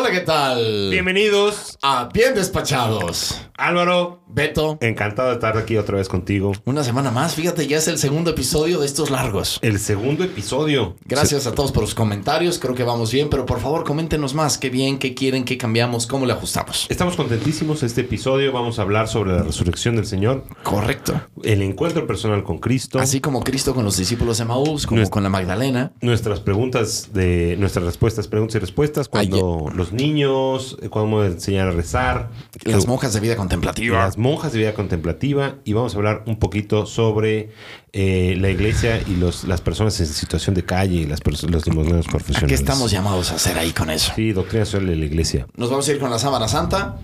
Hola, ¿qué tal? Bienvenidos, a Bien Despachados. Álvaro. Beto, Encantado de estar aquí otra vez contigo. una semana más. Fíjate, ya es el segundo episodio de estos largos. El segundo episodio. Gracias a todos por los comentarios. Creo que vamos bien, pero por favor, coméntenos más. ¿Qué bien? ¿Qué quieren? ¿Qué cambiamos? ¿Cómo le ajustamos? Estamos contentísimos. Este episodio vamos a hablar sobre la resurrección del Señor, Correcto. el encuentro personal con Cristo, Así como Cristo con los discípulos de Maús, como con la Magdalena. nuestras preguntas de nuestras respuestas, preguntas y respuestas, cuando los niños, eh, cómo enseñar a rezar, Las monjas de vida contemplativa. las monjas de vida contemplativa y vamos a hablar un poquito sobre eh, la iglesia y los, las personas en situación de calle y las los limoneros ¿A profesionales. qué estamos llamados a hacer ahí con eso? Sí, doctrina social de la iglesia. Nos vamos a ir con la sábana santa.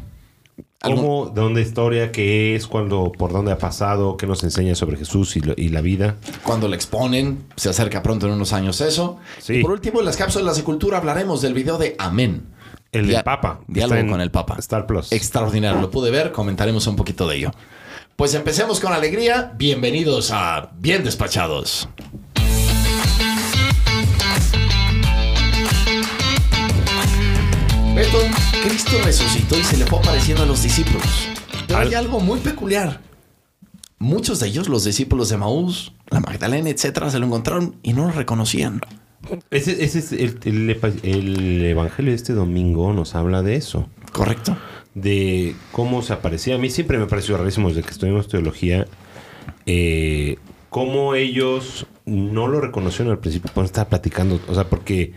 ¿Algún- ¿Cómo, de dónde historia, qué es, cuándo, por dónde ha pasado, qué nos enseña sobre Jesús y, lo- y la vida? Cuando le exponen, se acerca pronto en unos años eso. Sí. Y por último, en las cápsulas de cultura hablaremos del video de Amén. El del Papa. Diálogo con el Papa. Star Plus. Extraordinario, lo pude ver, comentaremos un poquito de ello. Pues empecemos con alegría. Bienvenidos a Bien Despachados. Beto, Cristo resucitó y se le fue apareciendo a los discípulos. Pero hay Al- algo muy peculiar. Muchos de ellos, los discípulos de Maús, la Magdalena, etcétera, se lo encontraron y no lo reconocían. Ese, ese es el, el epa- el evangelio de este domingo nos habla de eso. ¿Correcto? De cómo se aparecía. A mí siempre me pareció rarísimo desde que estudiamos teología. eh, cómo ellos no lo reconocieron al principio cuando estaba platicando. O sea, porque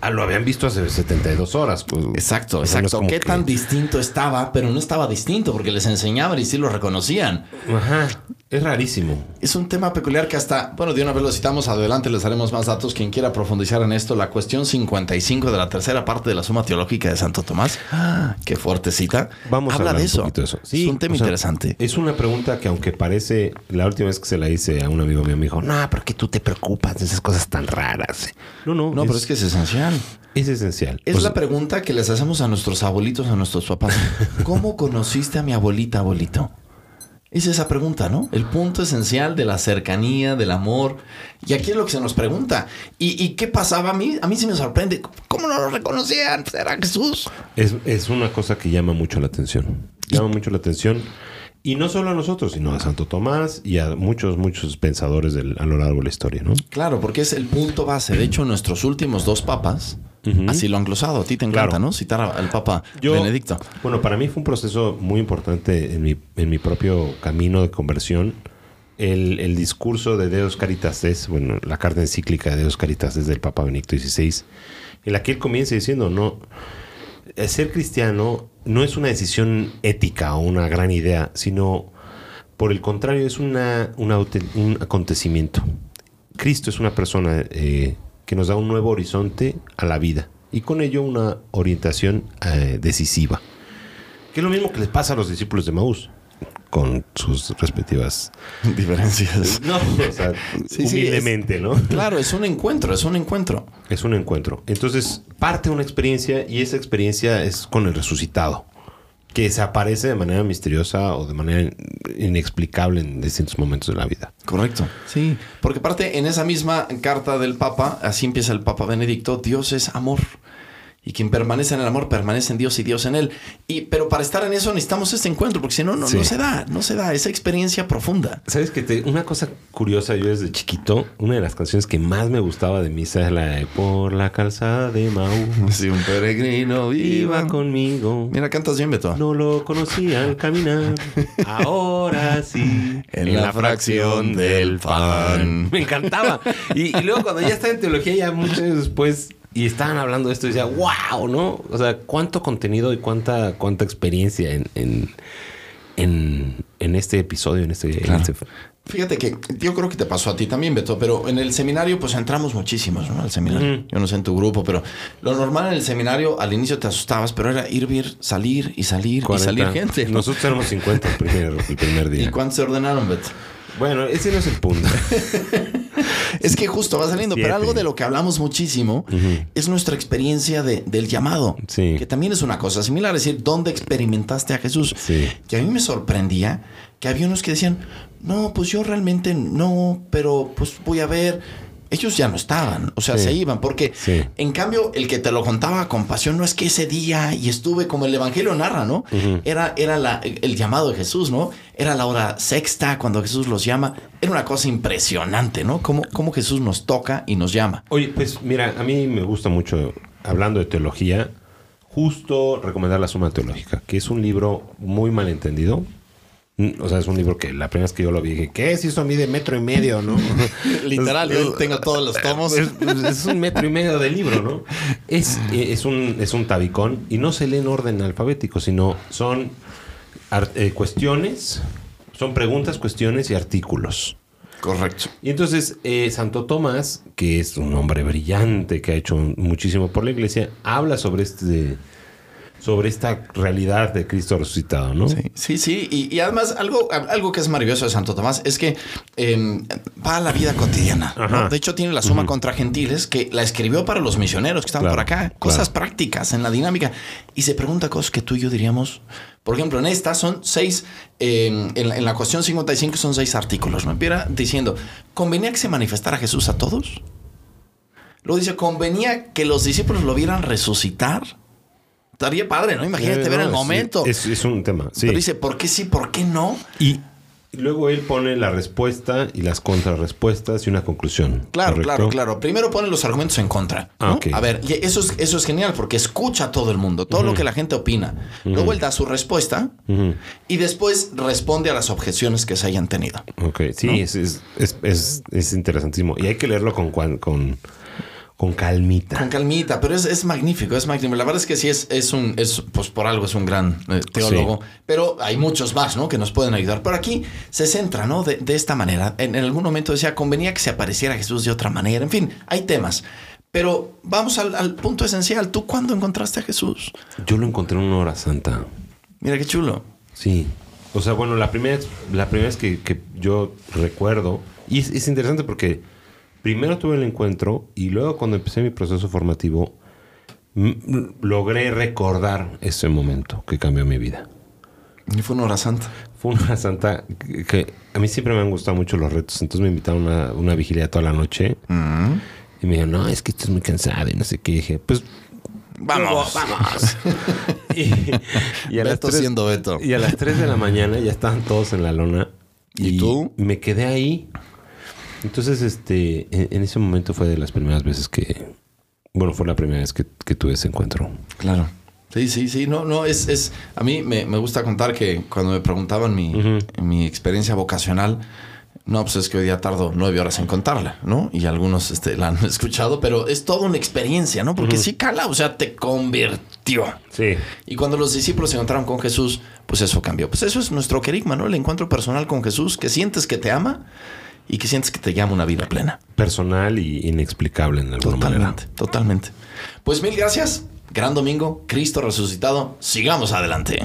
ah, lo habían visto hace 72 horas. pues. Exacto, exacto. Qué que- tan distinto estaba, pero no estaba distinto porque les enseñaban y sí lo reconocían. Ajá. Es rarísimo. Es un tema peculiar que hasta, bueno, de una vez lo citamos, adelante les daremos más datos. Quien quiera profundizar en esto, la cuestión 55 de la tercera parte de la Suma Teológica de Santo Tomás. Ah, qué fuerte cita. Vamos Habla a hablar de eso. de eso. es un tema o sea, interesante. Es una pregunta que aunque parece, la última vez que se la hice a un amigo mío me dijo, no, pero que tú te preocupas de esas cosas tan raras. No, no, No, pero es que es esencial. es esencial. Es la pregunta que les hacemos a nuestros abuelitos, a nuestros papás. ¿Cómo conociste a mi abuelita, abuelito? Es esa pregunta, ¿no? El punto esencial de la cercanía, del amor. Y aquí es lo que se nos pregunta. ¿Y, y qué pasaba a mí? A mí sí me sorprende. ¿Cómo no lo reconocían? Era Jesús. es, es una cosa que llama mucho la atención. Llama mucho la atención. Y no solo a nosotros, sino a Santo Tomás y a muchos, muchos pensadores del- a lo largo de la historia, ¿no? Claro, porque es el punto base. De hecho, nuestros últimos dos papas así lo han glosado. A ti te encanta, Claro. ¿no? Citar al Papa Yo- Benedicto. Bueno, para mí fue un proceso muy importante en mi, en mi propio camino de conversión. El, el discurso de Deus Caritas es, bueno, la carta encíclica de Deus Caritas es del Papa Benedicto XVI, en la que él comienza diciendo, no, ser cristiano no es una decisión ética o una gran idea, sino por el contrario es una, un acontecimiento. Cristo es una persona eh, que nos da un nuevo horizonte a la vida y con ello una orientación eh, decisiva. Que es lo mismo que les pasa a los discípulos de Maús con sus respectivas... Diferencias. No, o sea, Sí, sí, humildemente, ¿no? Claro, es un encuentro, es un encuentro. Es un encuentro. Entonces, parte una experiencia y esa experiencia es con el resucitado, que se aparece de manera misteriosa o de manera inexplicable en distintos momentos de la vida. Correcto. Sí. Porque aparte, en esa misma carta del Papa, así empieza el Papa Benedicto, Dios es amor. Y quien permanece en el amor, permanece en Dios y Dios en él. Y, pero para estar en eso necesitamos este encuentro, porque si no, no, Sí. no se da, no se da esa experiencia profunda. ¿Sabes que te- Una cosa curiosa, yo desde chiquito, una de las canciones que más me gustaba de misa es la de Por la calzada de Maú. Si un peregrino Iba conmigo. Mira, cantas bien, Beto. No lo conocía al caminar. Ahora sí. En la fracción del pan. Me encantaba. Y, y luego cuando ya estaba en teología, ya muchos años después, y estaban hablando de esto, y decía, wow, ¿no? O sea, cuánto contenido y cuánta, cuánta experiencia en, en, en, en este episodio, en este, en Claro. este- Fíjate que yo creo que te pasó a ti también, Beto, pero en el seminario pues entramos muchísimos, ¿no? Al seminario. Yo no sé en tu grupo, pero lo normal en el seminario al inicio te asustabas, pero era ir, ir, salir y salir y 40. salir gente. ¿no? Nosotros éramos 50 el primer, el primer ¿Y día. cuántos se ordenaron, Beto? Bueno, ese no es el punto. Es que justo va saliendo, pero algo de lo que hablamos muchísimo es nuestra experiencia de- del llamado. Sí. Que también es una cosa similar, es decir, ¿dónde experimentaste a Jesús? Sí. Que a mí me sorprendía que había unos que decían, no, pues yo realmente no, pero pues voy a ver. Ellos ya no estaban, o sea, Sí. se iban, porque Sí. en cambio el que te lo contaba con pasión no es que ese día y estuve como el Evangelio narra, ¿no? Era, era la- el llamado de Jesús, ¿no? Era la hora sexta cuando Jesús los llama. Era una cosa impresionante, ¿no? Cómo, cómo Jesús nos toca y nos llama. Oye, pues mira, a mí me gusta mucho, hablando de teología, justo recomendar la Suma Teológica, que es un libro muy mal entendido. Mm, O sea, es un libro que la primera vez que yo lo vi dije, ¿qué es eso mide metro y medio, no? Literal, yo tengo todos los tomos. Es, es un metro y medio de libro, ¿no? Es, es, un, es un tabicón y no se lee en orden alfabético, sino son eh, cuestiones, son preguntas, cuestiones y artículos. Correcto. Y entonces eh, Santo Tomás, que es un hombre brillante que ha hecho muchísimo por la iglesia, habla sobre este sobre esta realidad de Cristo resucitado, ¿no? Sí, sí, sí. Y, y además, algo, algo que es maravilloso de Santo Tomás es que eh, va a la vida cotidiana. De hecho, tiene la suma contra gentiles que la escribió para los misioneros que Claro, por acá. Cosas claro. prácticas en la dinámica. Y se pregunta cosas que tú y yo diríamos. Por ejemplo, en esta son seis, eh, en, la, en la cuestión 55 son seis artículos. ¿no? Empieza diciendo, ¿convenía que se manifestara Jesús a todos? Luego dice, ¿convenía que los discípulos lo vieran resucitar? Estaría padre, ¿no? Imagínate ver no, el momento. Es, es un tema, sí. Pero dice, ¿por qué sí, por qué no? y luego él pone la respuesta y las contrarrespuestas y una conclusión. Claro, ¿correcto? claro, claro. Primero pone los argumentos en contra. Ah. A ver, y eso es, eso es genial porque escucha a todo el mundo, todo lo que la gente opina. Luego él da su respuesta y después responde a las objeciones que se hayan tenido. Ok, sí, ¿No? es, es, es, es- es interesantísimo. Y hay que leerlo con, con, con calmita. Con calmita, pero es, es magnífico, es magnífico. La verdad es que sí es, es un, es, pues por algo es un gran eh, teólogo, pero hay muchos más, ¿no? Que nos pueden ayudar. Pero aquí se centra, ¿no? De, de esta manera. En, en algún momento decía, convenía que se apareciera Jesús de otra manera. En fin, hay temas. Pero vamos al, al punto esencial. ¿Tú cuándo encontraste a Jesús? Yo lo encontré en una hora santa. Mira qué chulo. Sí. O sea, bueno, la primera, la primera vez que, que yo recuerdo, y es, es interesante porque primero tuve el encuentro y luego cuando empecé mi proceso formativo, logré recordar ese momento que cambió mi vida. Y fue una hora santa. Fue una santa que, que a mí siempre me han gustado mucho los retos, entonces me invitaron a una, una vigilia toda la noche y me dijeron, no, es que estás muy cansado y no sé qué. Y dije, pues Vamos. vamos. y, y a las Beto tres- siendo Beto. y a las 3 de la mañana ya estaban todos en la lona. ¿Y tú? Me quedé ahí. Entonces, este, en, en ese momento fue de las primeras veces que, bueno, fue la primera vez que, que tuve ese encuentro. Claro. Sí, sí, sí. No, no, es, es. A mí me, me gusta contar que cuando me preguntaban mi, mi experiencia vocacional, no, pues es que hoy día tardo nueve horas en contarla, ¿no? Y algunos este, la han escuchado, pero es toda una experiencia, ¿no? Porque sí cala, o sea, te convirtió. Sí. Y cuando los discípulos se encontraron con Jesús, pues eso cambió. Pues eso es nuestro querigma, ¿no? El encuentro personal con Jesús, que sientes que te ama y que sientes que te llama una vida plena. Personal y inexplicable en alguna manera. Totalmente, totalmente. Pues mil gracias. Gran domingo, Cristo resucitado. Sigamos adelante.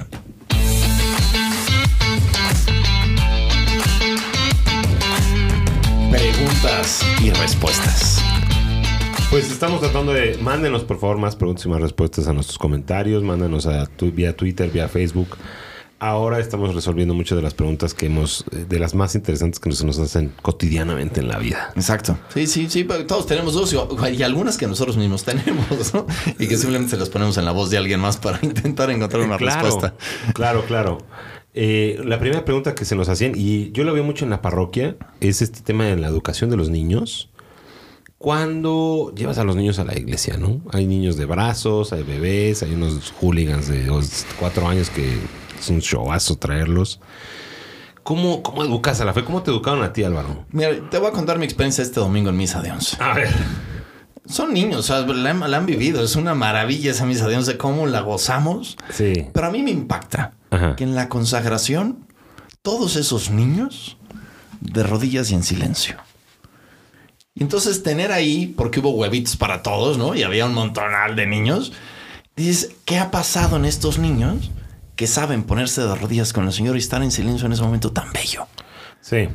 Preguntas y respuestas. Pues estamos tratando de. Mándenos, por favor, más preguntas y más respuestas a nuestros comentarios. Mándanos a tu- vía Twitter, vía Facebook. Ahora estamos resolviendo muchas de las preguntas que hemos. eh, de las más interesantes que se nos hacen cotidianamente en la vida. Exacto. Sí, sí, sí. pero Todos tenemos dos y, y algunas que nosotros mismos tenemos, ¿no? Y que simplemente se las ponemos en la voz de alguien más para intentar encontrar una claro, respuesta. Claro, claro. Eh, la primera pregunta que se nos hacían, y yo lo veo mucho en la parroquia, es este tema de la educación de los niños. Cuando llevas a los niños a la iglesia, ¿no? Hay niños de brazos, hay bebés, hay unos hooligans de dos- cuatro años que es un showazo traerlos. ¿Cómo, ¿Cómo educas a la fe? ¿Cómo te educaron a ti, Álvaro? Mira, te voy a contar mi experiencia este domingo en Misa de Once. A ver. Son niños, o sea, la, han- la han vivido. Es una maravilla esa Misa de Once, cómo la gozamos. Sí. Pero a mí me impacta Ajá. que en la consagración todos esos niños de rodillas y en silencio. Y entonces tener ahí, porque hubo huevitos para todos, ¿no? Y había un montonal de niños. Dices, ¿qué ha pasado en estos niños que saben ponerse de rodillas con el Señor y estar en silencio en ese momento tan bello? Sí.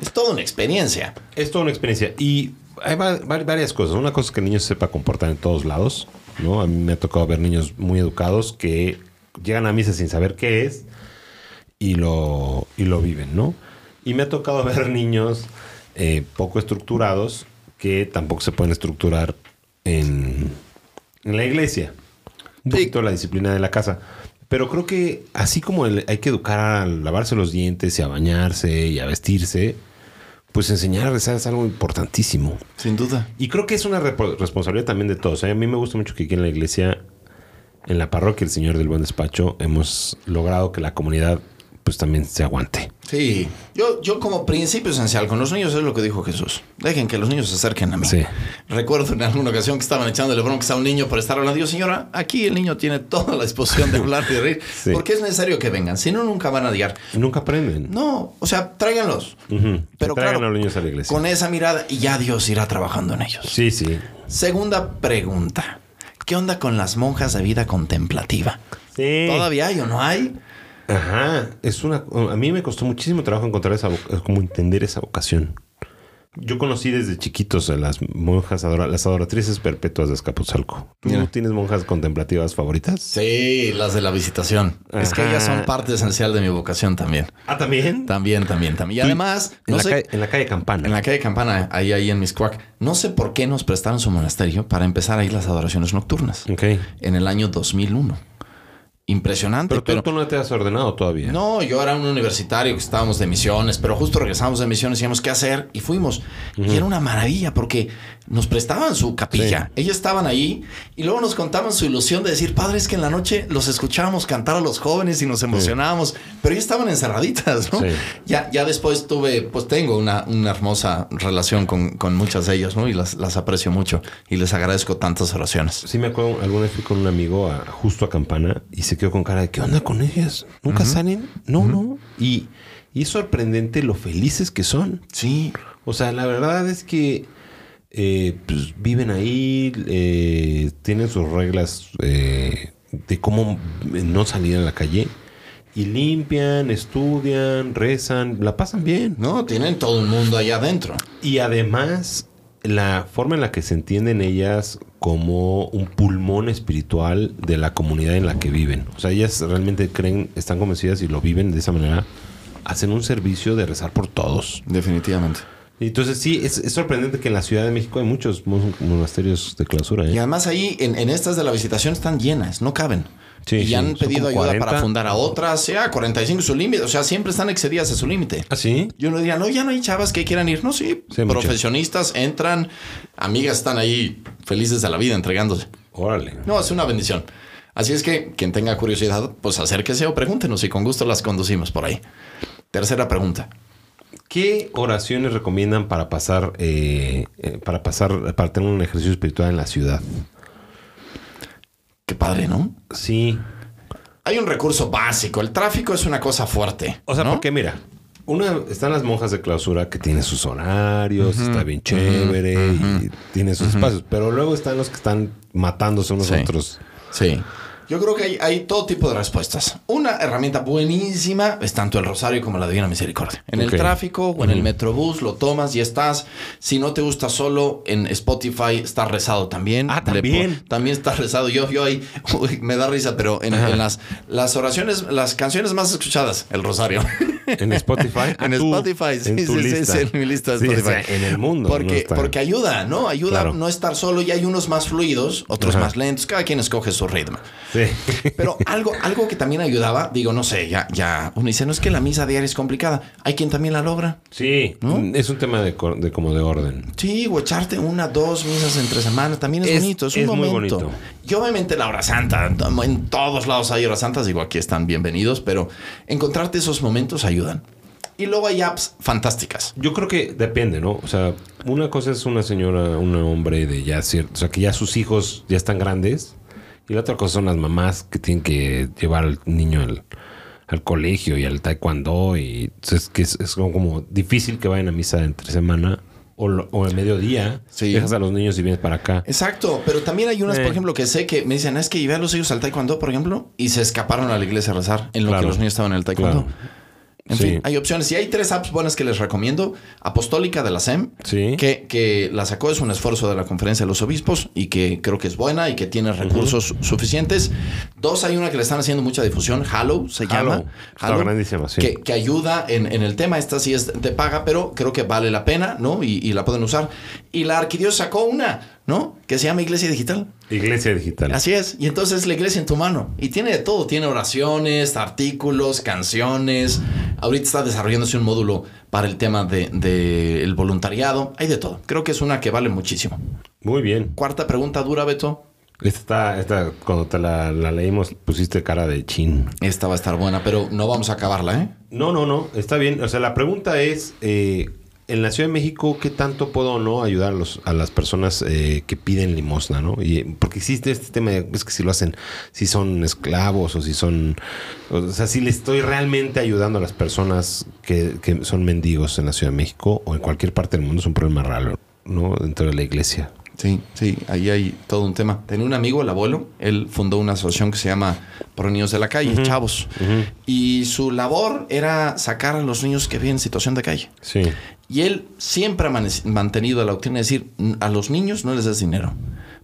Es toda una experiencia. Es toda una experiencia. Y hay va- va- varias cosas. Una cosa es que el niño se sepa comportar en todos lados. ¿no? A mí me ha tocado ver niños muy educados que llegan a misa sin saber qué es y lo, y lo viven, ¿no? Y me ha tocado ver niños eh, poco estructurados que tampoco se pueden estructurar en, en la iglesia. Un Sí. poquito la disciplina de la casa. Pero creo que así como el- hay que educar a lavarse los dientes y a bañarse y a vestirse, pues enseñar a rezar es algo importantísimo. Sin duda. Y creo que es una responsabilidad también de todos. ¿eh? A mí me gusta mucho que aquí en la iglesia, en la parroquia El Señor del Buen Despacho, hemos logrado que la comunidad pues también se aguante. Sí. Yo, yo como principio esencial con los niños es lo que dijo Jesús. Dejen que los niños se acerquen a mí. Sí. Recuerdo en alguna ocasión que estaban echándole bronca a un niño por estar hablando. Yo, señora, aquí el niño tiene toda la disposición de hablar y de reír. Sí. Porque es necesario que vengan. Si no, nunca van a. Y nunca aprenden. No, o sea, tráiganlos. Pero traigan claro, a los niños a la iglesia. Con esa mirada y ya Dios irá trabajando en ellos. Sí, sí. Segunda pregunta. ¿Qué onda con las monjas de vida contemplativa? Sí. ¿Todavía hay o no hay? Ajá. Es una. A mí me costó muchísimo trabajo encontrar esa como entender esa vocación. Yo conocí desde chiquitos a las monjas adora- las adoratrices perpetuas de Escapuzalco. ¿Tú tienes monjas contemplativas favoritas? Sí, las de la visitación. Es que ellas son parte esencial de mi vocación también. Ah, también. También, también, también. Y además, en, no la sé, calle, en la calle Campana. en la calle Campana, ahí, ahí en Miscuac, no sé por qué nos prestaron su monasterio para empezar ahí las adoraciones nocturnas. Ok. En el año 2001. Impresionante, Pero, pero... tú, tú no te has ordenado todavía. No, yo era un universitario que estábamos de misiones, pero justo regresamos de misiones y decíamos qué hacer y fuimos. Y era una maravilla porque nos prestaban su capilla. Ellos estaban ahí y luego nos contaban su ilusión de decir, padre, es que en la noche los escuchábamos cantar a los jóvenes y nos emocionábamos, pero ellos estaban encerraditas, ¿no? Sí. Ya, ya después tuve, pues tengo una, una hermosa relación con, con muchas de ellas, ¿no? Y las, las aprecio mucho y les agradezco tantas oraciones. Sí, me acuerdo, alguna vez fui con un amigo a- justo a Campana y se quedó con cara de ¿qué onda con ellas? ¿Nunca salen? No, no. Y, y es sorprendente lo felices que son. Sí, O sea, la verdad es que eh, pues, viven ahí, eh, tienen sus reglas eh, de cómo no salir a la calle y limpian, estudian, rezan, la pasan bien. ¿no? Tienen todo un mundo allá adentro. Y además, la forma en la que se entienden ellas como un pulmón espiritual de la comunidad en la que viven. O sea, ellas realmente creen, están convencidas y lo viven de esa manera. Hacen un servicio de rezar por todos. Definitivamente. Entonces sí, es, es sorprendente que en la Ciudad de México hay muchos mon- monasterios de clausura. ¿eh? Y además ahí en, en estas de la visitación están llenas, no caben. Sí, y sí, han pedido ayuda 40. para fundar a otras, sea 45 su límite, o sea, siempre están excedidas a su límite. ¿Ah, sí? Y uno diría, no, ya no hay chavas que quieran ir. No, sí, Sí, muchas. profesionistas entran, amigas están ahí felices de la vida entregándose. Órale. No, es una bendición. Así es que quien tenga curiosidad, pues acérquese o pregúntenos y con gusto las conducimos por ahí. Tercera pregunta. ¿Qué oraciones recomiendan para pasar, eh, eh, para pasar, para tener un ejercicio espiritual en la ciudad? Qué padre, ¿no? Sí. Hay un recurso básico. El tráfico es una cosa fuerte. O sea, ¿no? porque mira, una, están las monjas de clausura que tienen sus horarios, está bien chévere y tiene sus espacios, pero luego están los que están matándose unos Sí. a otros. Sí. Yo creo que hay, hay todo tipo de respuestas. Una herramienta buenísima es tanto el rosario como la Divina Misericordia. En el tráfico o en el metrobús lo tomas y estás. Si no te gusta solo, en Spotify está rezado también. Ah, también. también está rezado. Yo, yo ahí, uy, me da risa, pero en, en las, las oraciones, las canciones más escuchadas, el rosario. En Spotify. En tú, Spotify, sí, en tu sí, sí, lista. sí, en mi lista de Sí, Spotify. o sea, en el mundo. Porque, no porque ayuda, ¿no? Ayuda Claro. a no estar solo y hay unos más fluidos, otros Ajá. más lentos. Cada quien escoge su ritmo. Sí. Pero algo, algo que también ayudaba, digo, no sé, ya, ya, uno dice, no es que la misa diaria es complicada. Hay quien también la logra. Sí, ¿No? es un tema de, como de orden. Sí, o echarte una, dos misas entre semanas también es, Es- bonito, es un es muy momento. bonito. Y obviamente la hora santa, en todos lados hay horas santas, digo, aquí están bienvenidos, pero encontrarte esos momentos ayudan. Y luego hay apps fantásticas. Yo creo que depende, ¿no? O sea, una cosa es una señora, un hombre de ya cierto, o sea, que ya sus hijos ya están grandes. Y la otra cosa son las mamás que tienen que llevar al niño al, al colegio y al taekwondo. Y entonces, que es, es como difícil que vayan a misa entre semana o, lo- o el mediodía. Sí. Dejas a los niños y vienes para acá. Exacto, pero también hay unas, Eh. por ejemplo, que sé que me dicen, es que llevé a los hijos al taekwondo, por ejemplo, y se escaparon a la iglesia a rezar en lo Claro. que los niños estaban en el taekwondo. Claro. En Sí. fin, hay opciones. Y hay tres apps buenas que les recomiendo. Apostólica de la SEM, Sí. que, que la sacó es un esfuerzo de la Conferencia de los Obispos y que creo que es buena y que tiene recursos suficientes. Dos, hay una que le están haciendo mucha difusión, Hallow se llama. Está grandísima, sí. Que, que ayuda en, en el tema. Esta sí es de paga, pero creo que vale la pena, ¿no? Y, y la pueden usar. Y la Arquidiócesis sacó una, ¿no? Que se llama Iglesia Digital. Iglesia digital. Así es. Y entonces la iglesia en tu mano. Y tiene de todo. Tiene oraciones, artículos, canciones. Ahorita está desarrollándose un módulo para el tema del de, el voluntariado. Hay de todo. Creo que es una que vale muchísimo. Muy bien. Cuarta pregunta dura, Beto. Esta, esta, cuando te la, la leímos, pusiste cara de chin. Esta va a estar buena, pero no vamos a acabarla, ¿eh? No, no, no, está bien. O sea, la pregunta es, eh, en la Ciudad de México, ¿qué tanto puedo o no ayudar a, los, a las personas eh, que piden limosna, no? Y, porque existe este tema, de, es que si lo hacen, si son esclavos o si son... O sea, si le estoy realmente ayudando a las personas que, que son mendigos en la Ciudad de México o en cualquier parte del mundo, es un problema raro, ¿no? Dentro de la iglesia. Sí, sí, ahí hay todo un tema. Tenía un amigo, el abuelo, él fundó una asociación que se llama Pro Niños de la Calle, Chavos. Y su labor era sacar a los niños que viven en situación de calle. Sí. Y él siempre ha mantenido la doctrina de decir, "N- a los niños no les des dinero.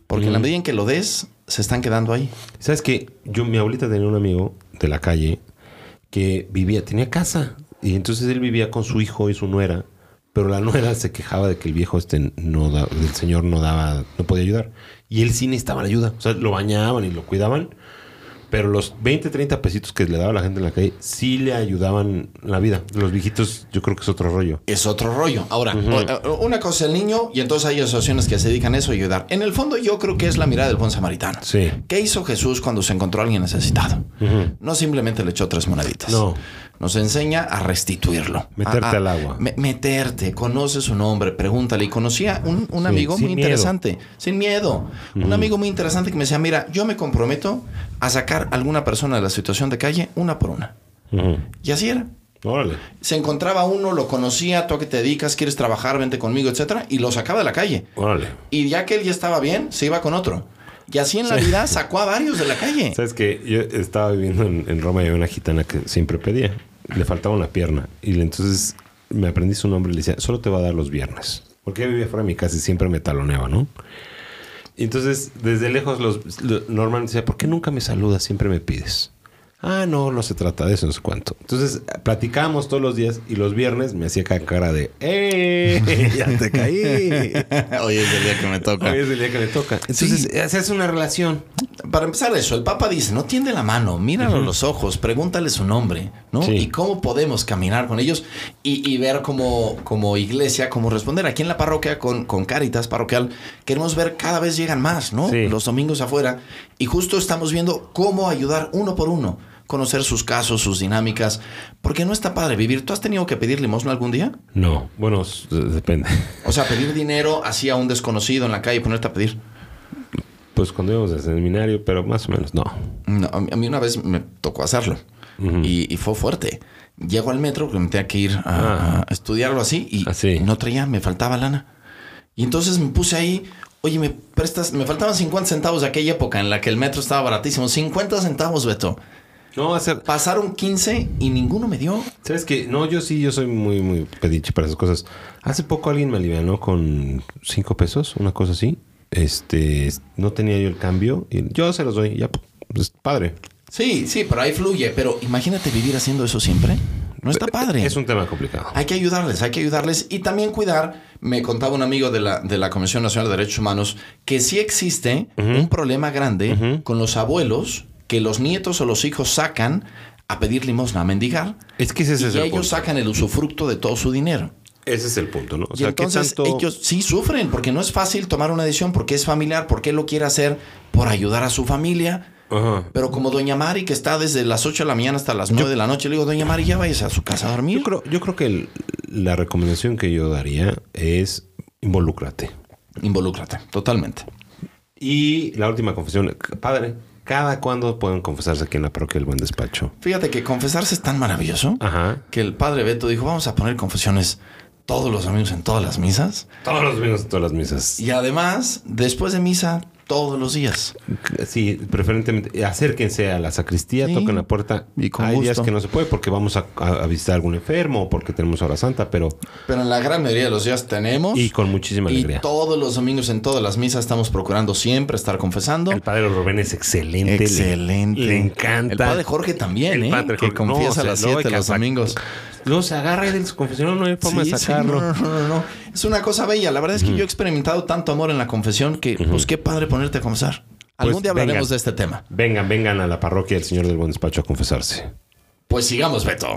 Porque en la medida en que lo des, se están quedando ahí. ¿Sabes qué? Yo, mi abuelita tenía un amigo de la calle que vivía, tenía casa. Y entonces él vivía con su hijo y su nuera. Pero la nuera se quejaba de que el viejo este no da- el señor no daba, no podía ayudar. Y él sí necesitaba la ayuda. O sea, lo bañaban y lo cuidaban. Pero los 20, 30 pesitos que le daba la gente en la calle sí le ayudaban la vida. Los viejitos, yo creo que es otro rollo. Es otro rollo. Ahora, o- una cosa es el niño y entonces hay asociaciones que se dedican a eso ayudar. En el fondo yo creo que es la mirada del buen samaritano. Sí. ¿Qué hizo Jesús cuando se encontró a alguien necesitado? No simplemente le echó tres moneditas. No. Nos enseña a restituirlo. Meterte A- a- al agua. me- meterte, conoce su nombre, pregúntale. Y conocía un, un amigo muy miedo. interesante, sin miedo. Un amigo muy interesante que me decía, mira, yo me comprometo a sacar a alguna persona de la situación de calle una por una. Y así era. Órale. Se encontraba uno, lo conocía, tú a qué te dedicas, quieres trabajar, vente conmigo, etcétera, y lo sacaba de la calle. Órale. Y ya que él ya estaba bien, se iba con otro. Y así en la vida sacó a varios de la calle. Sabes que yo estaba viviendo en, en Roma y había una gitana que siempre pedía. Le faltaba una pierna. Y entonces me aprendí su nombre y le decía, solo te va a dar los viernes. Porque vivía fuera de mi casa y siempre me taloneaba, ¿no? Y entonces, desde lejos, los, lo- Norman decía, ¿por qué nunca me saludas? Siempre me pides. Ah, no, no se trata de eso, no sé cuánto. Entonces, platicábamos todos los días y los viernes me hacía ca- cara de, ¡eh! ¡Ya te caí! Hoy es el día que me toca. Hoy es el día que le toca. Entonces, Sí. haces una relación. Para empezar eso, el Papa dice, no tiende la mano, míralo a los ojos, pregúntale su nombre, ¿no? Sí. Y cómo podemos caminar con ellos y, y ver como, como iglesia, cómo responder. Aquí en la parroquia, con, con Caritas parroquial, queremos ver cada vez llegan más, ¿no? Sí. Los domingos afuera. Y justo estamos viendo cómo ayudar uno por uno, conocer sus casos, sus dinámicas, porque no está padre vivir. ¿Tú has tenido que pedir limosna algún día? No, bueno, depende. O sea, pedir dinero así a un desconocido en la calle y ponerte a pedir. Pues cuando íbamos al seminario, pero más o menos no. No, a mí una vez me tocó hacerlo y, y fue fuerte. Llego al metro, que me tenía que ir a, Ah. a estudiarlo así y Así. no traía, me faltaba lana. Y entonces me puse ahí, oye, me prestas, me faltaban 50 centavos de aquella época en la que el metro estaba baratísimo. 50 centavos, Beto. No, hacer. Pasaron 15 y ninguno me dio. ¿Sabes qué? No, yo sí, yo soy muy, muy pediche para esas cosas. Hace poco alguien me alivianó con cinco pesos, una cosa así. Este, no tenía yo el cambio y yo se los doy. Ya, pues padre. Sí, sí, pero ahí fluye. Pero imagínate vivir haciendo eso siempre. No está padre. Es un tema complicado. Hay que ayudarles, hay que ayudarles y también cuidar. Me contaba un amigo de la, de la Comisión Nacional de Derechos Humanos que sí existe un problema grande con los abuelos que los nietos o los hijos sacan a pedir limosna, a mendigar. Es que ese es y el ellos punto. sacan el usufructo de todo su dinero. Ese es el punto, ¿no? O y sea, entonces ¿qué tanto... ellos sí sufren porque no es fácil tomar una decisión porque es familiar, porque él lo quiere hacer por ayudar a su familia. Ajá. Pero como Doña Mari, que está desde las 8 de la mañana hasta las 9 de la noche, le digo, Doña Mari, ya vayas a su casa a dormir. Yo creo, yo creo que el- la recomendación que yo daría es involúcrate. Involúcrate, totalmente. Y la última confesión, padre, ¿cada cuándo pueden confesarse aquí en la parroquia del Buen Despacho? Fíjate que confesarse es tan maravilloso Ajá. que el padre Beto dijo, vamos a poner confesiones todos los domingos en todas las misas. Todos los domingos, todas las misas. Y además, después de misa, todos los días. Sí, preferentemente acérquense a la sacristía, Sí. toquen la puerta. Y con Hay días que no se puede porque vamos a, visitar a algún enfermo o porque tenemos hora santa, pero Pero en la gran mayoría de los días tenemos. y con muchísima Y alegría. todos los domingos en todas las misas estamos procurando siempre estar confesando. El padre Rubén es excelente. le- Excelente. Le, encanta. El padre Jorge también, El ¿eh? padre que Jorge- confiesa no, a las o sea, no, 7 y los que domingos. Luego se agarra y de su confesión, no hay forma Sí, de sí, sacarlo. no, no, no, no. Es una cosa bella. La verdad es que yo he experimentado tanto amor en la confesión que, pues qué padre ponerte a confesar. Algún Pues, día hablaremos vengan. de este tema. Vengan, vengan a la parroquia del Señor del Buen Despacho a confesarse. Pues sigamos, Beto.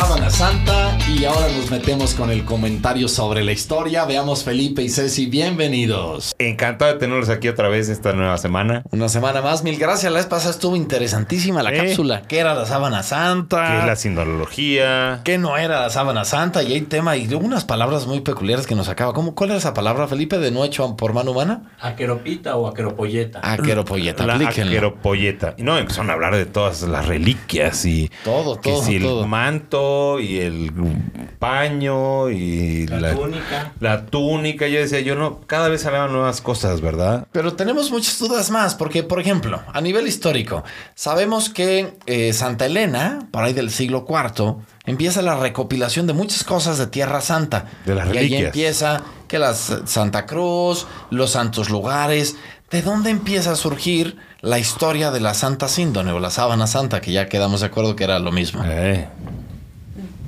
Sábana Santa y ahora nos metemos con el comentario sobre la historia. Veamos Felipe y Ceci, bienvenidos. Encantado de tenerlos aquí otra vez esta nueva semana. Una semana más, mil gracias. La vez pasada estuvo interesantísima la cápsula. ¿Qué era la sábana santa? Que es la sinología. ¿Qué no era la sábana santa? Y hay tema y unas palabras muy peculiares que nos acaba. ¿Cómo, ¿Cuál era esa palabra, Felipe, de no hecho por mano humana? Aqueropita o aqueropolleta. Aqueropolleta, La aplíquenlo. aqueropolleta. Y no, empezaron a hablar de todas las reliquias y Todo, que todo, si todo. el manto y el paño y La túnica. la túnica. Yo decía, yo no, cada vez hablaban nuevas cosas, ¿verdad? Pero tenemos muchas dudas más, porque, por ejemplo, a nivel histórico, sabemos que eh, Santa Elena, por ahí del siglo IV, empieza la recopilación de muchas cosas de Tierra Santa. De las y ahí reliquias. empieza que la S- Santa Cruz, los santos lugares. ¿De dónde empieza a surgir la historia de la Santa Síndone o la Sábana Santa, que ya quedamos de acuerdo que era lo mismo? Eh,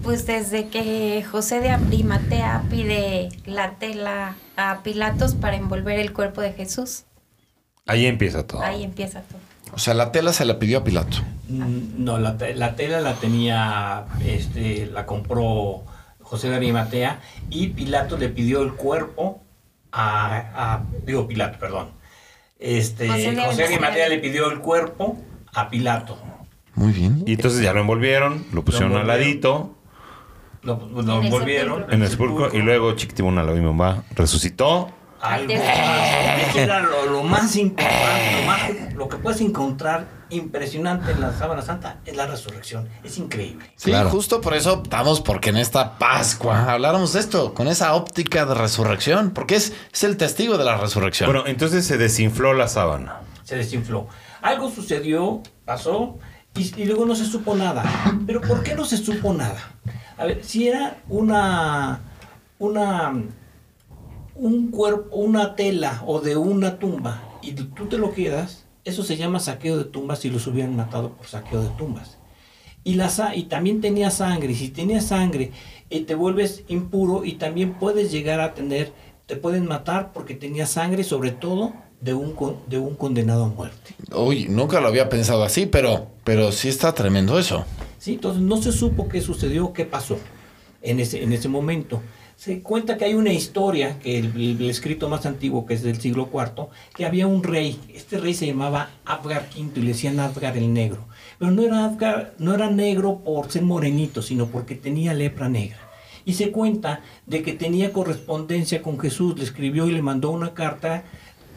Pues desde que José de Arimatea pide la tela a Pilatos para envolver el cuerpo de Jesús, ahí empieza todo. ahí empieza todo. O sea, la tela se la pidió a Pilato. Mm, No, la, te- la tela la tenía, este, la compró José de Arimatea y Pilato le pidió el cuerpo a, a- digo Pilato, perdón. Este, José de José de Arimatea. Arimatea le pidió el cuerpo a Pilato. Muy bien. Y entonces ya lo envolvieron, lo pusieron Lo al ladito Lo, lo En sepulcro. en el sepulcro y luego Chiquitibuna la mamá resucitó. Algo Antes de- más. Eso era lo, lo más importante, lo, más- lo que puedes encontrar impresionante en la sábana santa es la resurrección. Es increíble. Sí, Claro. justo por eso optamos porque en esta Pascua habláramos de esto, con esa óptica de resurrección, porque es, es el testigo de la resurrección. Bueno, entonces se desinfló la sábana. se desinfló. Algo sucedió, pasó, y, y luego no se supo nada. Pero ¿por qué no se supo nada? A ver, si era una, una, un cuerpo, una tela o de una tumba, y tú te lo quedas, eso se llama saqueo de tumbas si los hubieran matado por saqueo de tumbas. Y, la, y también tenía sangre, y si tenía sangre, eh, te vuelves impuro y también puedes llegar a tener, te pueden matar porque tenía sangre, sobre todo de un, de un condenado a muerte. Uy, nunca lo había pensado así, pero, pero sí está tremendo eso. ¿Sí? Entonces no se supo qué sucedió, qué pasó en ese, en ese momento. Se cuenta que hay una historia, que el, el escrito más antiguo, que es del siglo IV, que había un rey. Este rey se llamaba Abgar V y le decían Abgar el Negro. Pero no era, Abgar- no era negro por ser morenito, sino porque tenía lepra negra. Y se cuenta de que tenía correspondencia con Jesús, le escribió y le mandó una carta.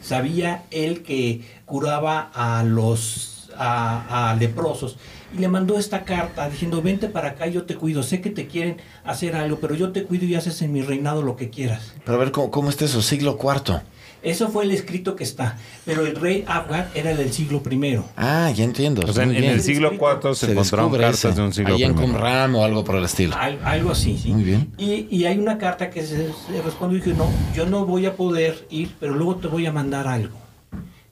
Sabía él que curaba a los a, a leprosos y le mandó esta carta diciendo vente para acá yo te cuido sé que te quieren hacer algo pero yo te cuido y haces en mi reinado lo que quieras Pero a ver, ¿cómo, cómo está eso? Siglo IV. eso fue el escrito que está pero el rey Abgar era del siglo primero Ah, ya entiendo. O sea, en, en el siglo IV se, encontraron descubre cartas ese. de un siglo Ahí en. Qumran o algo por el estilo. Al- algo así sí Muy bien. y, y hay una carta que se, se respondió y dije no yo no voy a poder ir pero luego te voy a mandar algo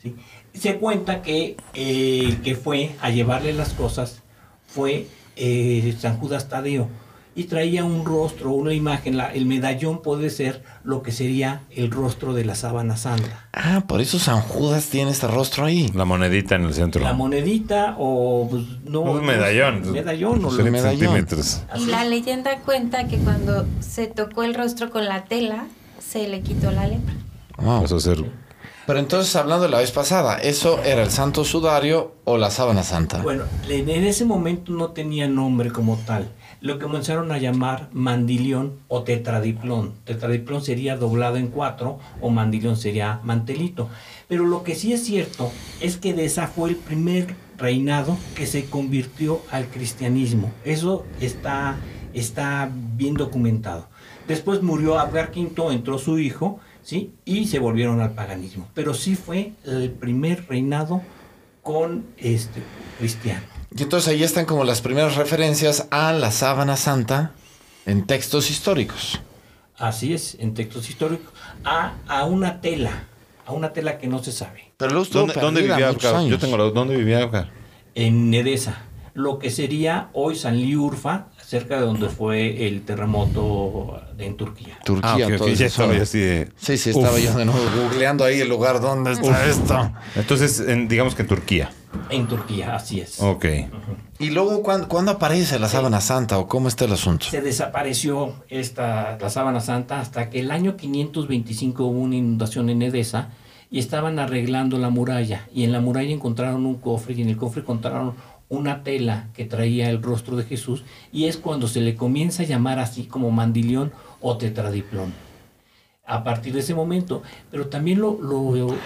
¿sí? Se cuenta que eh, el que fue a llevarle las cosas fue eh, San Judas Tadeo y traía un rostro, una imagen, la- el medallón puede ser lo que sería el rostro de la sábana santa. Ah, por eso San Judas tiene este rostro ahí. La monedita en el centro. La monedita o pues, no... Un medallón. Medallón o lo- 30 medallón. centímetros. Y la leyenda cuenta que cuando se tocó el rostro con la tela, se le quitó la lepra. Wow. Pasó a ser Pero entonces, hablando de la vez pasada, ¿eso era el santo sudario o la sábana santa? Bueno, en ese momento no tenía nombre como tal. Lo que comenzaron a llamar mandilión o tetradiplón. Tetradiplón sería doblado en cuatro o mandilión sería mantelito. Pero lo que sí es cierto es que de esa fue el primer reinado que se convirtió al cristianismo. Eso está está bien documentado. Después murió Abgar V, entró su hijo, ¿sí? Y se volvieron al paganismo. Pero sí fue el primer reinado con este cristiano. Y entonces ahí están como las primeras referencias a la sábana santa en textos históricos. Así es, en textos históricos, a, a una tela, a una tela que no se sabe, Pero luego ¿Dónde, dónde vivía? Yo tengo la- ¿Dónde vivía Abgar? en Edesa, lo que sería hoy Sanliurfa, cerca de donde fue el terremoto en Turquía. Turquía, Ah, ok, ok, toda ya estaba así de... Sí, sí, estaba Uf. yo de nuevo googleando ahí el lugar donde está esto. Entonces, en- digamos que en Turquía. En Turquía, así es. Ok. Y luego, ¿cuándo, cuándo aparece la sábana santa o cómo está el asunto? Se desapareció esta, la sábana santa hasta que el año 525 hubo una inundación en Edesa y estaban arreglando la muralla. Y en la muralla encontraron un cofre y en el cofre encontraron una tela que traía el rostro de Jesús y es cuando se le comienza a llamar así como mandilión o tetradiplón. A partir de ese momento, pero también lo, lo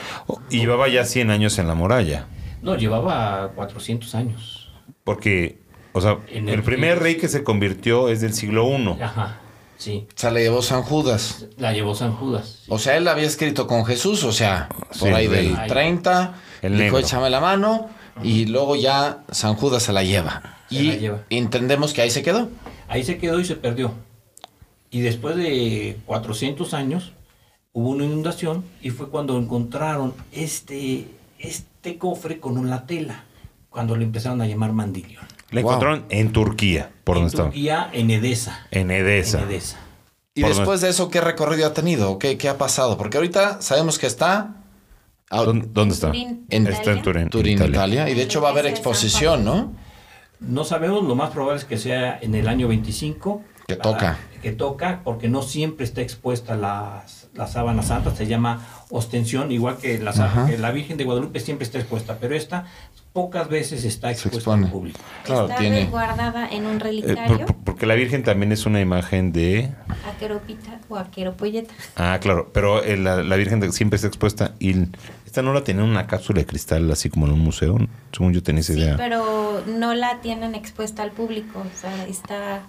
Y llevaba ya 100 años en la muralla. no llevaba 400 años. Porque, o sea, En el el- primer rey que se convirtió es del siglo I. Ajá, sí, O sea, le llevó San Judas. la llevó San Judas. sí. O sea, él había escrito con Jesús, o sea, por Sí, ahí el del rey. 30, El dijo negro. échame la mano, y luego ya San Judas se la lleva. Se y la lleva. entendemos que ahí se quedó. Ahí se quedó y se perdió. Y después de 400 años hubo una inundación y fue cuando encontraron este, este cofre con una tela, cuando le empezaron a llamar mandilión. La Wow. encontraron en Turquía, por en donde estaba. Turquía, en Edesa. En Edesa. En Edesa. Y después de eso, ¿qué recorrido ha tenido? ¿Qué, qué ha pasado? Porque ahorita sabemos que está ah, ¿Dónde, está? Turín, En- está en. Turín, Turín, Italia. Italia. Y de hecho va a haber exposición, ¿no? No sabemos, lo más probable es que sea en el año 25. Que para- toca. Que toca, porque no siempre está expuesta la, la sábana santa, se llama ostensión, igual que la, que la Virgen de Guadalupe siempre está expuesta, pero esta pocas veces está Se expuesta expone. al público. Claro, Está tiene. resguardada en un Eh, relicario, por- por- porque la Virgen también es una imagen de... aqueropita o aqueropolleta. Ah, claro, pero eh, la, la Virgen de- siempre está expuesta y esta no la tenía en una cápsula de cristal así como en un museo, según yo tenía esa Sí, idea. pero no la tienen expuesta al público, o sea, está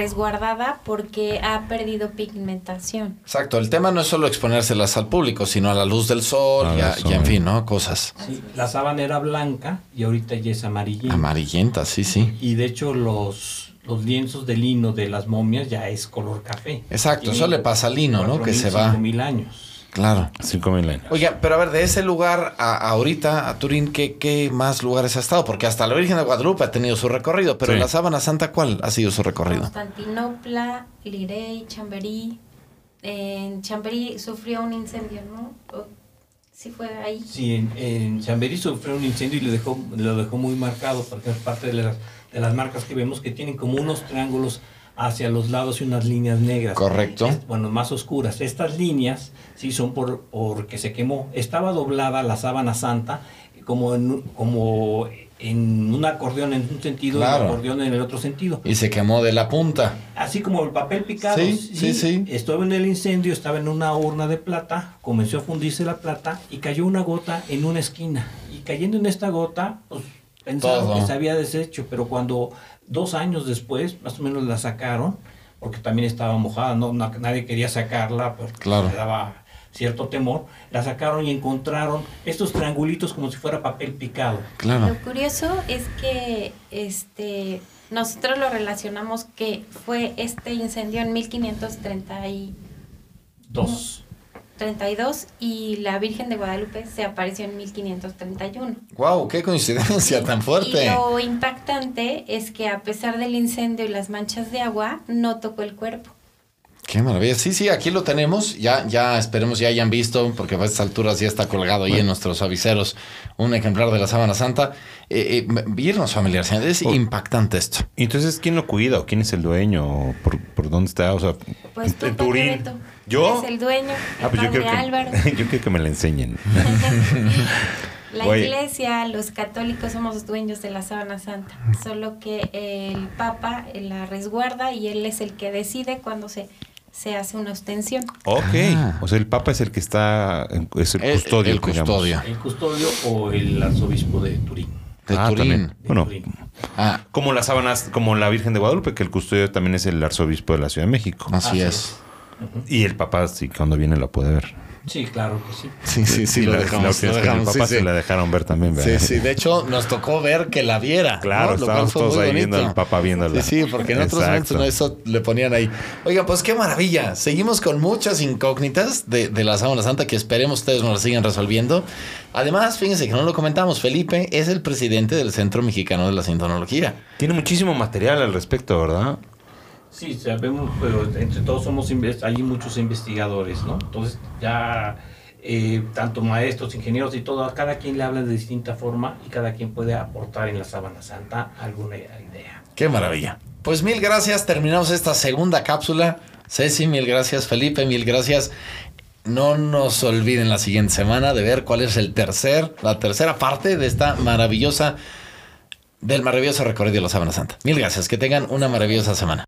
resguardada porque ha perdido pigmentación. Exacto, el tema no es solo exponérselas al público, sino a la luz del sol y, a- y en fin, ¿no? Cosas Sí, la sábana era blanca y ahorita ya es amarillenta. amarillentas, sí, sí. Y de hecho los, los lienzos de lino de las momias ya es color café. Exacto, Tiene eso le pasa al lino, ¿no? Que se va. 4.000 años. Claro. Cinco mil años. Oiga, pero a ver, de ese lugar a, a ahorita, a Turín, ¿qué, ¿qué más lugares ha estado? Porque hasta la Virgen de Guadalupe ha tenido su recorrido, pero Sí. la Sábana Santa, ¿cuál ha sido su recorrido? Constantinopla, Lirey, Chamberí. En Chamberí sufrió un incendio, ¿no? O- sí fue ahí. Sí, en, en Chamberí sufrió un incendio y le dejó, lo dejó muy marcado, porque es parte de las, de las marcas que vemos que tienen como unos triángulos hacia los lados y unas líneas negras. Correcto. Bueno, más oscuras. Estas líneas sí son por porque se quemó. Estaba doblada la sábana santa como en, como en un acordeón en un sentido y Claro. un acordeón en el otro sentido. Y se quemó de la punta. Así como el papel picado. Sí, sí, sí. Estaba en el incendio, estaba en una urna de plata, comenzó a fundirse la plata y cayó una gota en una esquina. Y cayendo en esta gota, pues pensaron Todo. que se había deshecho, pero cuando dos años después, más o menos la sacaron, porque también estaba mojada, no, Na- nadie quería sacarla, porque Claro. le daba cierto temor, la sacaron y encontraron estos triangulitos como si fuera papel picado. Claro. Lo curioso es que este nosotros lo relacionamos que fue este incendio en 1532 Dos. Y la Virgen de Guadalupe se apareció en 1531. Wow, qué coincidencia tan fuerte. Y lo impactante es que a pesar del incendio y las manchas de agua, no tocó el cuerpo. Qué maravilla. Sí, sí, aquí lo tenemos. Ya, ya esperemos ya hayan visto, porque a estas alturas ya está colgado ahí en nuestros aviseros un ejemplar de la sábana santa. Eh, eh, irnos familiares. Es Oh. impactante esto. ¿Y entonces quién lo cuida o quién es el dueño por, por dónde está? O sea, Pues tú, en Turín. ¿Yo? eres el dueño, Ah, pues yo quiero, que, Álvaro. yo quiero que me la enseñen. La Oye. iglesia, los católicos somos dueños de la sábana santa, solo que el Papa la resguarda y él es el que decide cuando se, se hace una ostensión. Ok. Ah. O sea, el Papa es el que está, en- es el El- custodio. el digamos. custodio. El custodio o el arzobispo de Turín. De Ah, Turín. también. Bueno, Turín. Ah, como las sábanas, como la Virgen de Guadalupe, que el custodio también es el arzobispo de la Ciudad de México. así Así es. Y el papá, sí, cuando viene lo puede ver. Sí, claro que sí. Sí, sí, sí, lo dejamos. lo papá sí, se sí. la dejaron ver también, ¿verdad? Sí, sí, de hecho nos tocó ver que la viera. Claro, ¿no? Estábamos todos ahí viendo al papá viéndola. Sí, sí, porque en otros Exacto. momentos no, eso le ponían ahí. Oiga, pues qué maravilla. Seguimos con muchas incógnitas de, de la Sábana Santa que esperemos ustedes nos las sigan resolviendo. Además, fíjense que no lo comentamos, Felipe es el presidente del Centro Mexicano de la Sintonología. Tiene muchísimo material al respecto, ¿verdad? Sí, sabemos, pero entre todos somos hay muchos investigadores, ¿no? Entonces ya eh, tanto maestros, ingenieros y todo, a cada quien le habla de distinta forma y cada quien puede aportar en la sábana santa alguna idea. Qué maravilla. Pues mil gracias. Terminamos esta segunda cápsula. Ceci, mil gracias. Felipe, mil gracias. No nos olviden la siguiente semana de ver cuál es el tercer, la tercera parte de esta maravillosa, del maravilloso recorrido de la Sábana Santa. Mil gracias. Que tengan una maravillosa semana.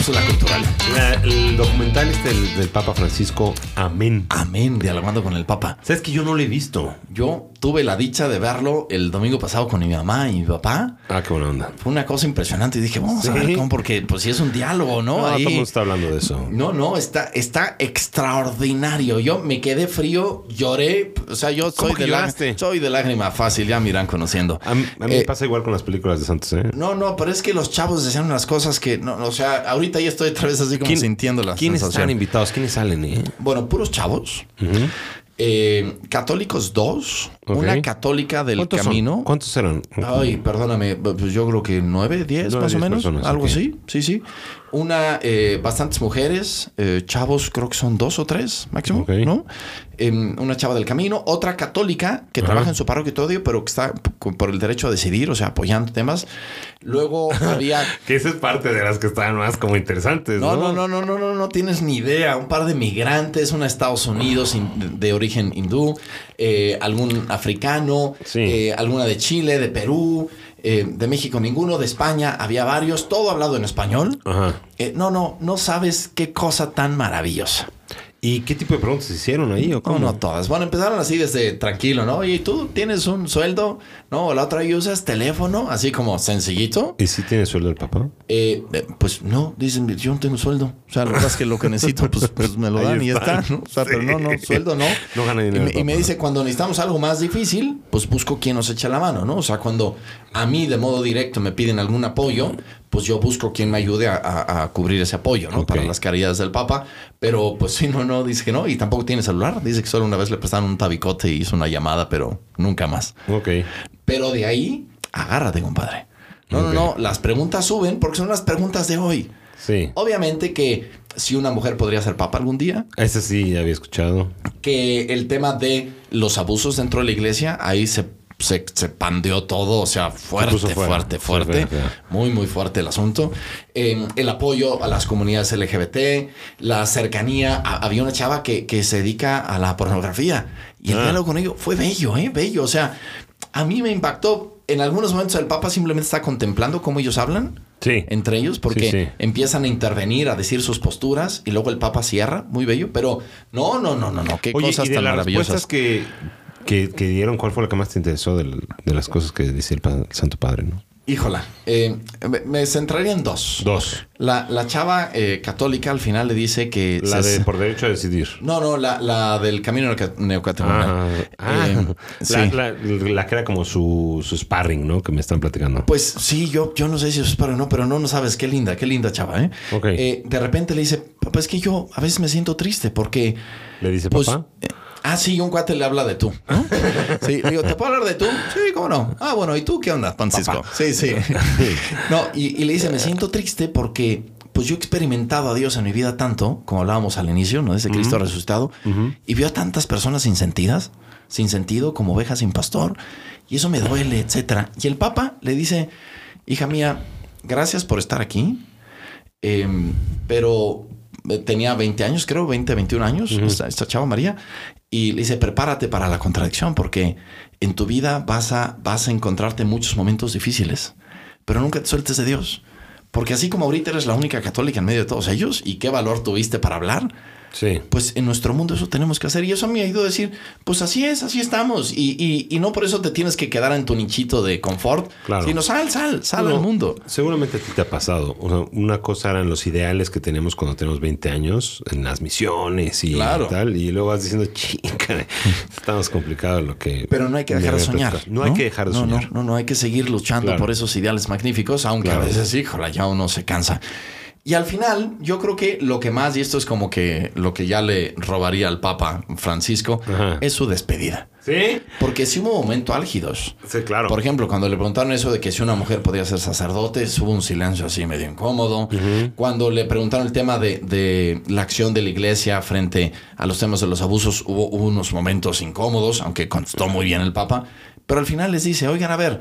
Cápsula cultural. La- el documental este del, del Papa Francisco, Amén. Amén, dialogando con el Papa. ¿Sabes que yo no lo he visto? Yo tuve la dicha de verlo el domingo pasado con mi mamá y mi papá. Ah, qué buena onda. Fue una cosa impresionante y dije, vamos a Sí. ver cómo, porque pues sí es un diálogo, ¿no? No, Ahí- todo el mundo está hablando de eso. no, no, está, está extraordinario. Yo me quedé frío, lloré. O sea, yo soy ¿Cómo que de, soy lágrima fácil, ya me irán conociendo. A, mí- a mí Eh, me pasa igual con las películas de Santos, ¿eh? No, no, pero es que los chavos decían unas cosas que, no, o sea, ahorita ya estoy otra vez así como sintiendo la ¿Quiénes sensación. están invitados? ¿Quiénes salen, eh? Bueno, puros chavos. Eh, católicos dos, una católica del ¿Cuántos son? camino. ¿Cuántos eran? Ay, perdóname, pues yo creo que nueve, diez Nueve, más o menos, personas, algo así, sí, sí. Una, eh, bastantes mujeres, eh, chavos creo que son dos o tres máximo. ¿no? Em, una chava del camino, otra católica que Ajá. trabaja en su parroquia y todo, pero que está por el derecho a decidir, o sea, apoyando temas. Luego había... Que esa es parte de las que estaban más como interesantes, No, ¿no? no, no, no, no, no, no tienes ni idea. Un par de migrantes, una de Estados Unidos in- de origen hindú, eh, algún africano, Sí. eh, alguna de Chile, de Perú, eh, de México ninguno, de España había varios, todo hablado en español. Ajá. Eh, no, no, no sabes qué cosa tan maravillosa. ¿Y qué tipo de preguntas hicieron ahí o No, cómo? no todas. Bueno, empezaron así desde tranquilo, ¿no? Oye, ¿tú tienes un sueldo? No, o la otra y usas teléfono, así como sencillito. ¿Y si tiene sueldo el papá? Eh, eh, pues no, dicen, yo no tengo sueldo. O sea, la verdad es que lo que necesito, pues, pues me lo dan y ya está. ¿no? O sea, pero no, no, sueldo no. No gana Y dinero me, el y me dice, cuando necesitamos algo más difícil, pues busco quien nos eche la mano, ¿no? O sea, cuando a mí de modo directo me piden algún apoyo, pues yo busco quien me ayude a, a- a cubrir ese apoyo, ¿no? Para las caridades del Papa. Pero pues sí, no, no, dice que no. Y tampoco tiene celular. Dice que solo una vez le prestaron un tabicote y hizo una llamada, pero nunca más. Ok. Pero de ahí, agárrate, compadre. No, no, no. Las preguntas suben porque son las preguntas de hoy. Sí. Obviamente que si una mujer podría ser papa algún día, Ese sí había escuchado. que el tema de los abusos dentro de la iglesia, ahí se, se, se pandeó todo, o sea, fuerte, fuera. fuerte, fuerte. Muy, muy fuerte el asunto. Eh, el apoyo a las comunidades LGBT, la cercanía. A- había una chava que, que se dedica a la pornografía y el Ah. diálogo con ello fue bello, ¿eh? Bello. O sea, a mí me impactó. En algunos momentos el Papa simplemente está contemplando cómo ellos hablan Sí. entre ellos porque Sí, sí. empiezan a intervenir, a decir sus posturas y luego el Papa cierra, muy bello, pero no, no, no, no, no, qué Oye, cosas y de tan las maravillosas. respuestas que, que, que dieron, ¿cuál fue la que más te interesó de las cosas que dice el, Santo Padre? ¿no? Híjola, eh, me, centraría en dos. Dos. La, la chava eh, católica al final le dice que... La se- de por derecho a decidir. No, no, la, la del camino neoca- neocatecumenal. Ah, Eh, la, sí. la- la que era como su, su sparring, ¿no? Que me están platicando. Pues sí, yo, yo no sé si es para o no, pero no, no sabes, qué linda, qué linda chava, ¿eh? Ok. Eh, de repente le dice, papá, es que yo a veces me siento triste porque... Le dice Pues, papá. Ah, sí, un cuate le habla de tú, ¿no? Sí, le digo, ¿te puedo hablar de tú? Sí, ¿cómo no? Ah, bueno, ¿y tú qué onda, Francisco? Sí, sí. No, y, y le dice, me siento triste porque pues yo he experimentado a Dios en mi vida tanto, como hablábamos al inicio, ¿no? Ese Cristo resucitado, y veo a tantas personas sin sentidas, sin sentido, como ovejas sin pastor, y eso me duele, etcétera. Y el Papa le dice, hija mía, gracias por estar aquí, Em, pero eh, tenía 20 años, creo, 20, 21 años, esta, esta chava María, y le dice, prepárate para la contradicción, porque en tu vida vas a, vas a encontrarte muchos momentos difíciles, pero nunca te sueltes de Dios, porque así como ahorita eres la única católica en medio de todos ellos, y qué valor tuviste para hablar, Sí. Pues en nuestro mundo eso tenemos que hacer. Y eso me ha ido a decir, pues así es, así estamos. Y, y- y no por eso te tienes que quedar en tu nichito de confort, Claro. sino sal, sal, sal No, al mundo. Seguramente a ti te ha pasado. O sea, una cosa eran los ideales que tenemos cuando tenemos 20 años en las misiones y Claro. tal. Y luego vas diciendo, chica, estamos complicados lo que. Pero no hay que dejar de soñar. No, hay que dejar de No, no, soñar. No, no, hay que seguir luchando Claro. por esos ideales magníficos, aunque a veces, híjole, ya uno se cansa. Y al final, yo creo que lo que más, y esto es como que lo que ya le robaría al Papa Francisco, Ajá. es su despedida. Sí, Porque sí hubo momentos álgidos. sí, claro. Por ejemplo, cuando le preguntaron eso de que si una mujer podía ser sacerdote, hubo un silencio así medio incómodo. Cuando le preguntaron el tema de, de la acción de la iglesia frente a los temas de los abusos, hubo, hubo unos momentos incómodos, aunque contestó muy bien el Papa. Pero al final les dice, oigan, a ver,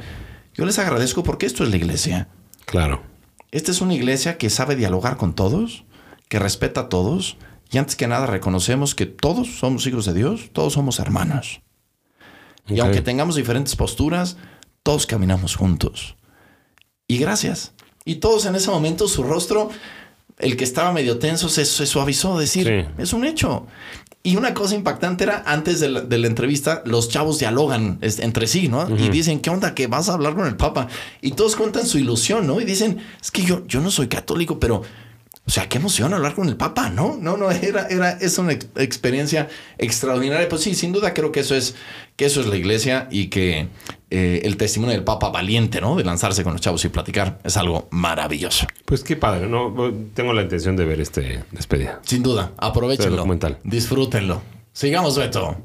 yo les agradezco porque esto es la iglesia. Claro. Esta es una iglesia que sabe dialogar con todos, que respeta a todos, y antes que nada reconocemos que todos somos hijos de Dios, todos somos hermanos. Y aunque tengamos diferentes posturas, todos caminamos juntos. Y gracias. Y todos en ese momento su rostro, el que estaba medio tenso, se, se suavizó, decir, Sí. es un hecho. Y una cosa impactante era, antes de la, de la entrevista, los chavos dialogan entre sí, ¿no? Y dicen, ¿qué onda? Que vas a hablar con el Papa. Y todos cuentan su ilusión, ¿no? Y dicen, es que yo, yo no soy católico, pero... O sea, qué emoción hablar con el Papa, ¿no? No, no, era, era, es una ex- experiencia extraordinaria. Pues sí, sin duda creo que eso es, que eso es la iglesia y que eh, el testimonio del Papa valiente, ¿no? De lanzarse con los chavos y platicar es algo maravilloso. Pues qué padre, ¿no? Tengo la intención de ver este despedida. Sin duda, aprovechenlo. Documental. Disfrútenlo. Sigamos, Beto.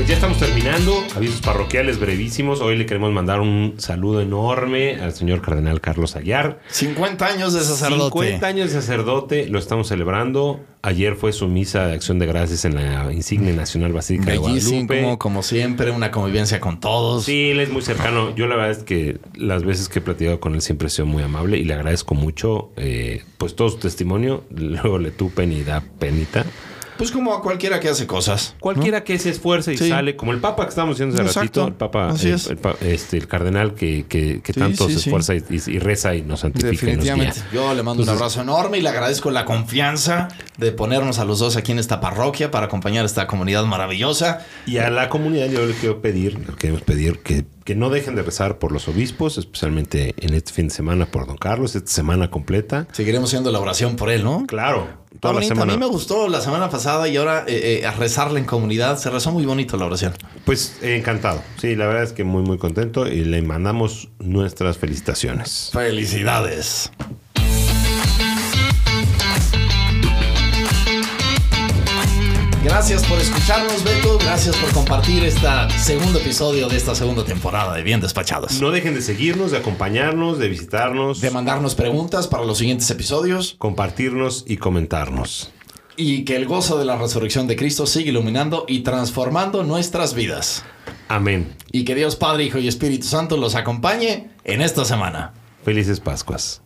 Pues ya estamos terminando. Avisos parroquiales brevísimos. Hoy le queremos mandar un saludo enorme al señor cardenal Carlos Aguiar. 50 años de sacerdote. 50 años de sacerdote, lo estamos celebrando. Ayer fue su misa de acción de gracias en la insignia nacional Basílica de Guadalupe. como siempre, una convivencia con todos. Sí, él es muy cercano. Yo la verdad es que las veces que he platicado con él siempre he sido muy amable y le agradezco mucho eh, pues todo su testimonio. Luego le tupen y da penita. Pues como a cualquiera que hace cosas. ¿no? Cualquiera que se esfuerce y Sí. sale, como el Papa que estábamos diciendo hace Exacto. ratito, el Papa, Así el, es. el pa- este, el cardenal que, que- que Sí, tanto sí, se sí. esfuerza y, reza y nos santifica y nos guía. Definitivamente. Yo le mando un abrazo enorme y le agradezco la confianza de ponernos a los dos aquí en esta parroquia para acompañar a esta comunidad maravillosa. Y a la comunidad yo le quiero pedir, le queremos pedir que, que no dejen de rezar por los obispos, especialmente en este fin de semana por don Carlos, esta semana completa. Seguiremos haciendo la oración por él, ¿no? Claro, toda la semana. A mí me gustó la semana pasada y ahora eh, eh, a rezarla en comunidad. Se rezó muy bonito la oración. Pues eh, encantado. Sí, la verdad es que muy muy contento y le mandamos nuestras felicitaciones. Felicidades. Gracias por escucharnos, Beto. Gracias por compartir este segundo episodio de esta segunda temporada de Bien Despachados. No dejen de seguirnos, de acompañarnos, de visitarnos, De mandarnos preguntas para los siguientes episodios compartirnos y comentarnos. y que el gozo de la resurrección de Cristo siga iluminando y transformando nuestras vidas. Amén. Y que Dios Padre, Hijo y Espíritu Santo los acompañe en esta semana. Felices Pascuas.